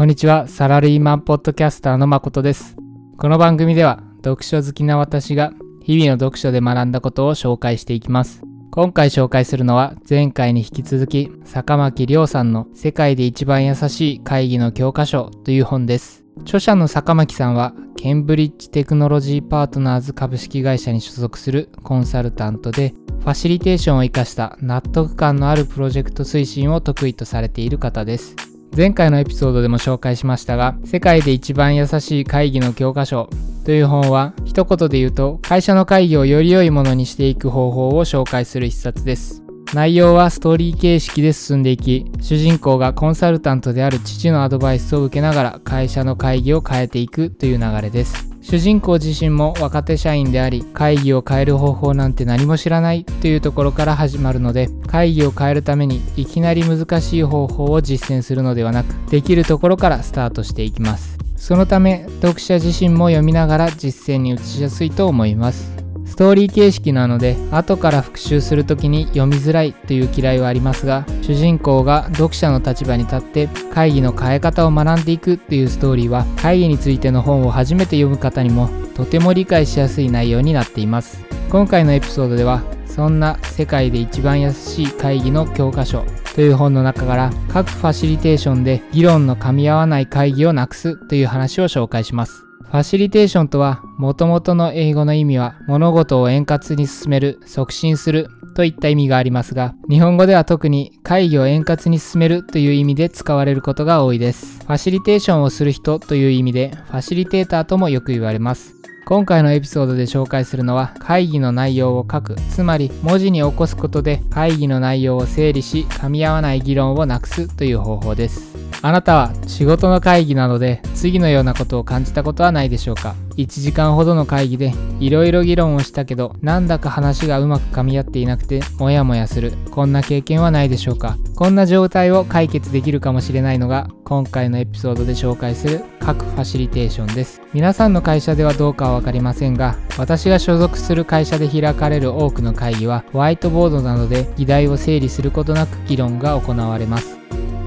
こんにちは、サラリーマンポッドキャスターの誠です。この番組では、読書好きな私が日々の読書で学んだことを紹介していきます。今回紹介するのは、前回に引き続き、坂巻亮さんの世界で一番優しい会議の教科書という本です。著者の坂巻さんは、ケンブリッジテクノロジーパートナーズ株式会社に所属するコンサルタントで、ファシリテーションを活かした納得感のあるプロジェクト推進を得意とされている方です。前回のエピソードでも紹介しましたが、世界で一番優しい会議の教科書という本は、一言で言うと、会社の会議をより良いものにしていく方法を紹介する一冊です。内容はストーリー形式で進んでいき、主人公がコンサルタントである父のアドバイスを受けながら会社の会議を変えていくという流れです。主人公自身も若手社員であり会議を変える方法なんて何も知らないというところから始まるので会議を変えるためにいきなり難しい方法を実践するのではなくできるところからスタートしていきます。そのため読者自身も読みながら実践に移しやすいと思います。ストーリー形式なので後から復習する時に読みづらいという嫌いはありますが主人公が読者の立場に立って会議の変え方を学んでいくっていうストーリーは会議についての本を初めて読む方にもとても理解しやすい内容になっています。今回のエピソードではそんな世界で一番優しい会議の教科書という本の中から各ファシリテーションで議論の噛み合わない会議をなくすという話を紹介します。ファシリテーションとは、もともとの英語の意味は、物事を円滑に進める、促進するといった意味がありますが、日本語では特に会議を円滑に進めるという意味で使われることが多いです。ファシリテーションをする人という意味で、ファシリテーターともよく言われます。今回のエピソードで紹介するのは会議の内容を書くつまり文字に起こすことで会議の内容を整理し噛み合わない議論をなくすという方法ですあなたは仕事の会議などで次のようなことを感じたことはないでしょうか？1時間ほどの会議でいろいろ議論をしたけどなんだか話がうまく噛み合っていなくてモヤモヤする。こんな経験はないでしょうか？こんな状態を解決できるかもしれないのが今回のエピソードで紹介する各ファシリテーションです。皆さんの会社ではどうかは分かりませんが私が所属する会社で開かれる多くの会議はホワイトボードなどで議題を整理することなく議論が行われます。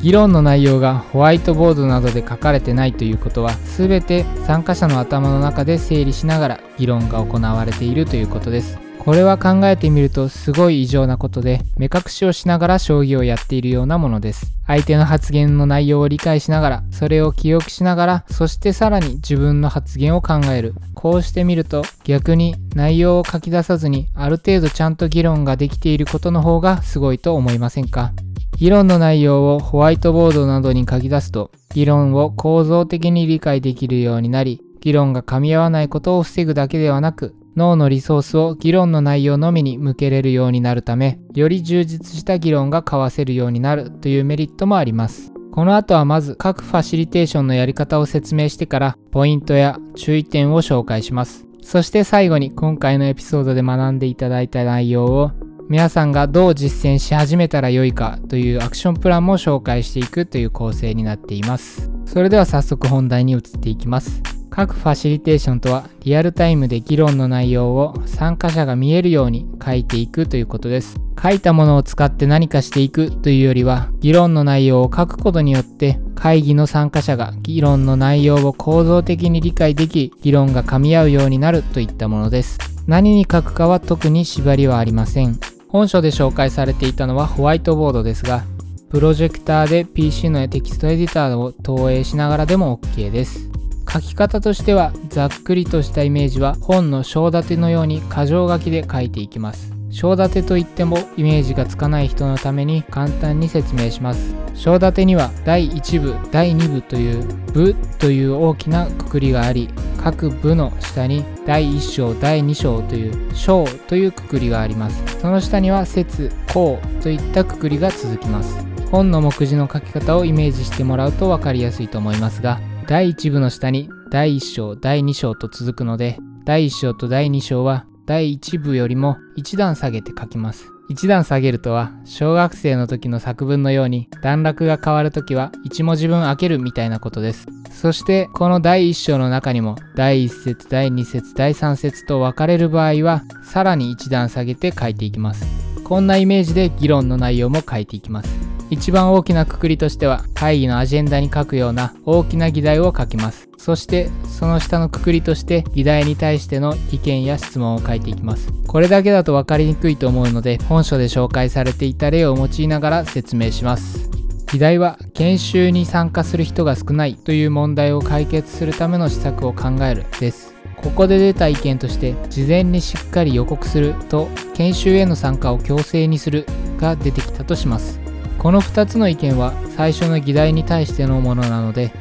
議論の内容がホワイトボードなどで書かれてないということは全て参加者の頭の中で整理しながら議論が行われているということです。これは考えてみるとすごい異常なことで目隠しをしながら将棋をやっているようなものです。相手の発言の内容を理解しながらそれを記憶しながらそしてさらに自分の発言を考える。こうしてみると逆に内容を書き出さずにある程度ちゃんと議論ができていることの方がすごいと思いませんか？議論の内容をホワイトボードなどに書き出すと、議論を構造的に理解できるようになり、議論が噛み合わないことを防ぐだけではなく、脳のリソースを議論の内容のみに向けれるようになるため、より充実した議論が交わせるようになるというメリットもあります。この後はまず各ファシリテーションのやり方を説明してから、ポイントや注意点を紹介します。そして最後に今回のエピソードで学んでいただいた内容を皆さんがどう実践し始めたらよいかというアクションプランも紹介していくという構成になっています。それでは早速本題に移っていきます。各ファシリテーションとはリアルタイムで議論の内容を参加者が見えるように書いていくということです。書いたものを使って何かしていくというよりは議論の内容を書くことによって会議の参加者が議論の内容を構造的に理解でき議論が噛み合うようになるといったものです。何に書くかは特に縛りはありません。本書で紹介されていたのはホワイトボードですが、プロジェクターで PC のテキストエディターを投影しながらでも OK です。書き方としてはざっくりとしたイメージは本の章立てのように箇条書きで書いていきます。章立てといってもイメージがつかない人のために簡単に説明します。章立てには第1部、第2部という部という大きなくくりがあり、各部の下に第1章、第2章という章というくくりがあります。その下には節、項といったくくりが続きます。本の目次の書き方をイメージしてもらうと分かりやすいと思いますが、第1部の下に第1章、第2章と続くので、第1章と第2章は第1部よりも1段下げて書きます。1段下げるとは小学生の時の作文のように段落が変わる時は1文字分開けるみたいなことです。そしてこの第1章の中にも第1節第2節第3節と分かれる場合はさらに1段下げて書いていきます。こんなイメージで議論の内容も書いていきます。一番大きなくくりとしては会議のアジェンダに書くような大きな議題を書きます。そしてその下のくくりとして議題に対しての意見や質問を書いていきます。これだけだと分かりにくいと思うので本書で紹介されていた例を用いながら説明します。議題は研修に参加する人が少ないという問題を解決するための施策を考えるです。ここで出た意見として事前にしっかり予告すると研修への参加を強制にするが出てきたとします。この2つの意見は最初の議題に対してのものなので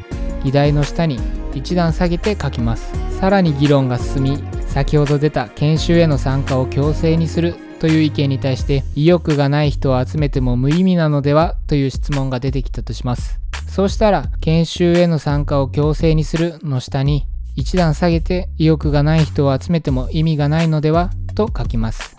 議題の下に一段下げて書きますさらに議論が進み先ほど出た研修への参加を強制にするという意見に対して意欲がない人を集めても無意味なのではという質問が出てきたとしますそうしたら研修への参加を強制にするの下に一段下げて意欲がない人を集めても意味がないのではと書きます。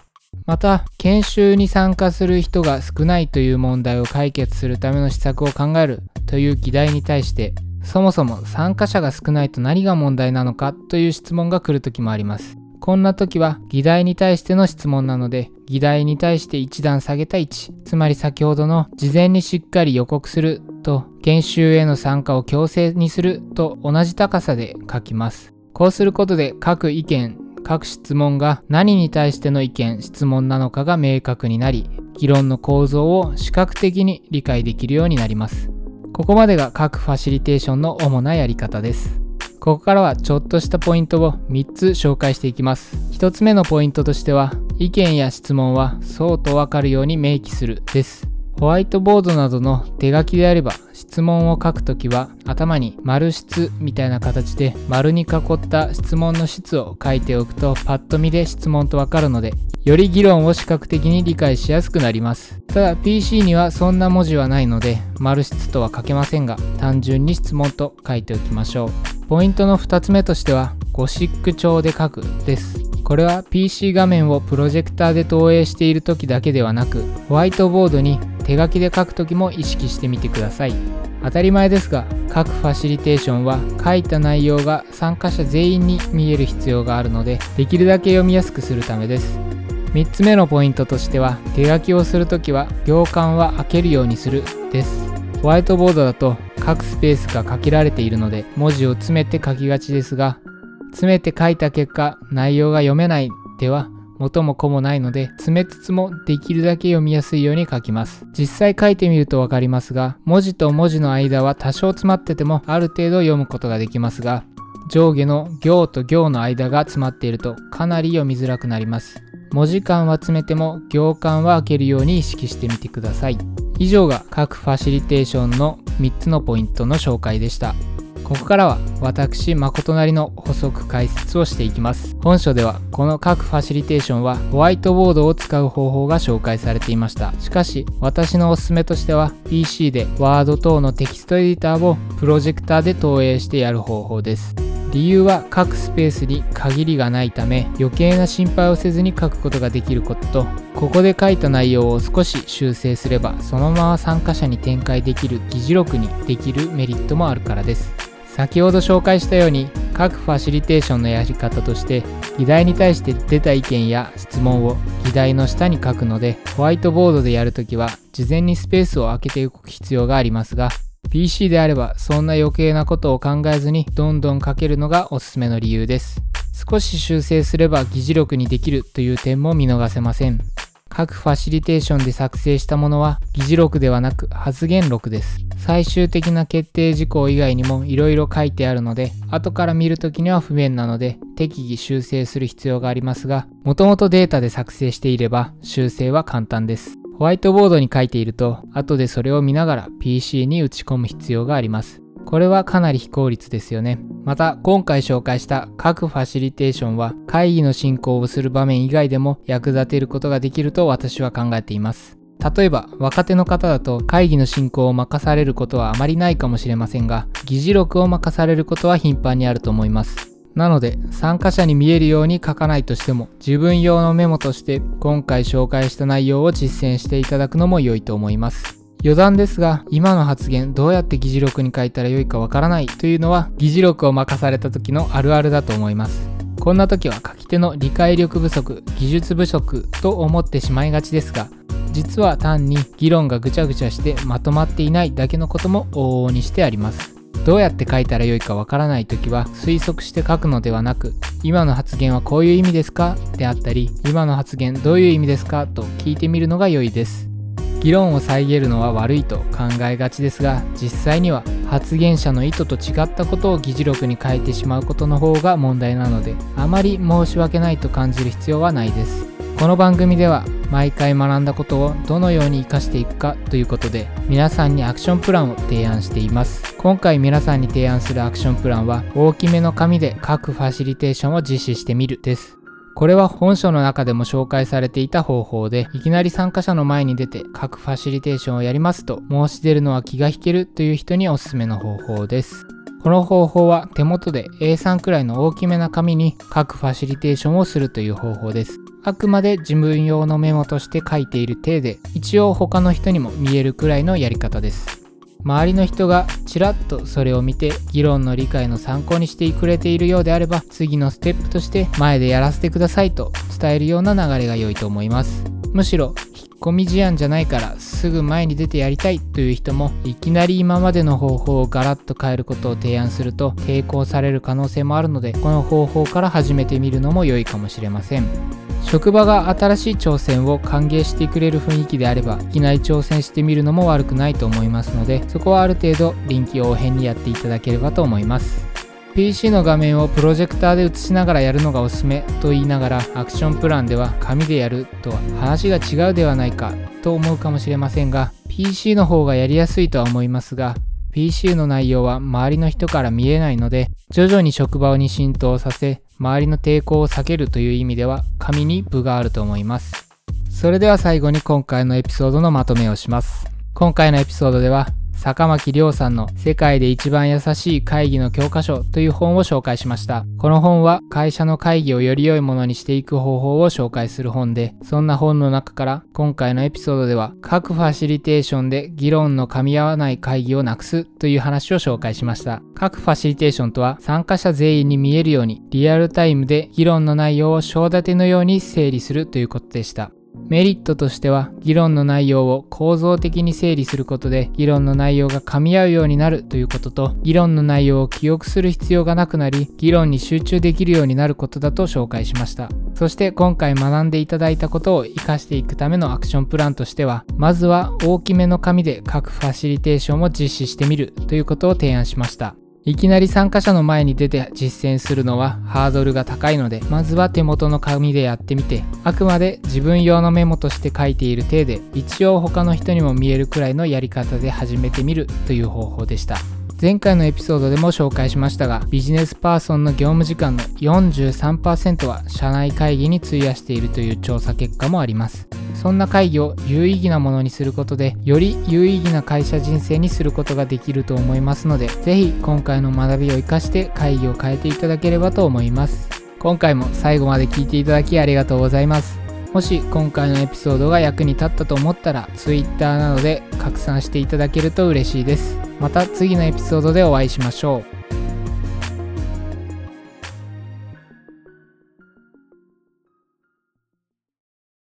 また、研修に参加する人が少ないという問題を解決するための施策を考えるという議題に対して、そもそも参加者が少ないと何が問題なのかという質問が来る時もあります。こんな時は議題に対しての質問なので、議題に対して一段下げた位置、つまり先ほどの事前にしっかり予告すると研修への参加を強制にすると同じ高さで書きます。こうすることで各意見、各質問が何に対しての意見、質問なのかが明確になり、議論の構造を視覚的に理解できるようになります。ここまでが各ファシリテーションの主なやり方です。ここからはちょっとしたポイントを3つ紹介していきます。1つ目のポイントとしては、意見や質問はそうとわかるように明記するです。ホワイトボードなどの手書きであれば質問を書くときは頭に丸質みたいな形で丸に囲った質問の質を書いておくとパッと見で質問とわかるのでより議論を視覚的に理解しやすくなります。ただ PC にはそんな文字はないので丸質とは書けませんが単純に質問と書いておきましょう。ポイントの2つ目としてはゴシック調で書くです。これは PC 画面をプロジェクターで投影している時だけではなくホワイトボードに手書きで書く時も意識してみてください。当たり前ですが各ファシリテーションは書いた内容が参加者全員に見える必要があるのでできるだけ読みやすくするためです。3つ目のポイントとしては手書きをするときは行間は開けるようにするです。ホワイトボードだと各スペースが限られているので文字を詰めて書きがちですが詰めて書いた結果内容が読めないでは元も子もないので詰めつつもできるだけ読みやすいように書きます。実際書いてみると分かりますが文字と文字の間は多少詰まっててもある程度読むことができますが上下の行と行の間が詰まっているとかなり読みづらくなります。文字間は詰めても行間は開けるように意識してみてください。以上が各ファシリテーションの3つのポイントの紹介でした。ここからは私誠なりの補足解説をしていきます。本書ではこの各ファシリテーションはホワイトボードを使う方法が紹介されていました。しかし私のおすすめとしては PC で Word 等のテキストエディターをプロジェクターで投影してやる方法です。理由は各スペースに限りがないため余計な心配をせずに書くことができることとここで書いた内容を少し修正すればそのまま参加者に展開できる。議事録にできるメリットもあるからです。先ほど紹介したように各ファシリテーションのやり方として議題に対して出た意見や質問を議題の下に書くのでホワイトボードでやるときは事前にスペースを空けておく必要がありますが PC であればそんな余計なことを考えずにどんどん書けるのがおすすめの理由です。少し修正すれば議事録にできるという点も見逃せません。各ファシリテーションで作成したものは議事録ではなく発言録です。最終的な決定事項以外にも色々書いてあるので、後から見るときには不便なので、適宜修正する必要がありますが、もともとデータで作成していれば修正は簡単です。ホワイトボードに書いていると、後でそれを見ながら PC に打ち込む必要があります。これはかなり非効率ですよね。また、今回紹介した各ファシリテーションは会議の進行をする場面以外でも役立てることができると私は考えています。例えば、若手の方だと会議の進行を任されることはあまりないかもしれませんが、議事録を任されることは頻繁にあると思います。なので、参加者に見えるように書かないとしても、自分用のメモとして今回紹介した内容を実践していただくのも良いと思います。余談ですが、今の発言どうやって議事録に書いたらよいかわからないというのは議事録を任された時のあるあるだと思います。こんな時は書き手の理解力不足、技術不足と思ってしまいがちですが、実は単に議論がぐちゃぐちゃしてまとまっていないだけのことも往々にしてあります。どうやって書いたらよいかわからない時は推測して書くのではなく今の発言はこういう意味ですか？であったり今の発言どういう意味ですか？と聞いてみるのが良いです。議論を遮るのは悪いと考えがちですが実際には発言者の意図と違ったことを議事録に書いてしまうことの方が問題なのであまり申し訳ないと感じる必要はないです。この番組では毎回学んだことをどのように活かしていくかということで皆さんにアクションプランを提案しています。今回皆さんに提案するアクションプランは大きめの紙で各ファシリテーションを実施してみるです。これは本書の中でも紹介されていた方法でいきなり参加者の前に出て各ファシリテーションをやりますと申し出るのは気が引けるという人におすすめの方法です。この方法は手元で A3 くらいの大きめな紙に各ファシリテーションをするという方法です。あくまで自分用のメモとして書いている体で一応他の人にも見えるくらいのやり方です。周りの人がちらっとそれを見て議論の理解の参考にしてくれているようであれば次のステップとして前でやらせてくださいと伝えるような流れが良いと思います。むしろ引っ込み思案じゃないからすぐ前に出てやりたいという人もいきなり今までの方法をガラッと変えることを提案すると抵抗される可能性もあるのでこの方法から始めてみるのも良いかもしれません。職場が新しい挑戦を歓迎してくれる雰囲気であればいきなり挑戦してみるのも悪くないと思いますのでそこはある程度臨機応変にやっていただければと思います。PC の画面をプロジェクターで映しながらやるのがおすすめと言いながらアクションプランでは紙でやるとは話が違うではないかと思うかもしれませんが PC の方がやりやすいとは思いますが PC の内容は周りの人から見えないので徐々に職場に浸透させ周りの抵抗を避けるという意味では紙に部があると思います。それでは最後に今回のエピソードのまとめをします。今回のエピソードでは坂巻亮さんの世界で一番優しい会議の教科書という本を紹介しました。この本は会社の会議をより良いものにしていく方法を紹介する本で、そんな本の中から今回のエピソードでは各ファシリテーションで議論の噛み合わない会議をなくすという話を紹介しました。各ファシリテーションとは参加者全員に見えるようにリアルタイムで議論の内容を章立てのように整理するということでした。メリットとしては議論の内容を構造的に整理することで議論の内容が噛み合うようになるということと議論の内容を記憶する必要がなくなり議論に集中できるようになることだと紹介しました。そして今回学んでいただいたことを活かしていくためのアクションプランとしてはまずは大きめの紙で各ファシリテーションを実施してみるということを提案しました。いきなり参加者の前に出て実践するのはハードルが高いのでまずは手元の紙でやってみてあくまで自分用のメモとして書いている体で一応他の人にも見えるくらいのやり方で始めてみるという方法でした。前回のエピソードでも紹介しましたがビジネスパーソンの業務時間の43%は社内会議に費やしているという調査結果もあります。そんな会議を有意義なものにすることでより有意義な会社人生にすることができると思いますので是非今回の学びを活かして会議を変えていただければと思います。今回も最後まで聞いていただきありがとうございます。もし今回のエピソードが役に立ったと思ったら Twitter などで拡散していただけると嬉しいです。また次のエピソードでお会いしましょう。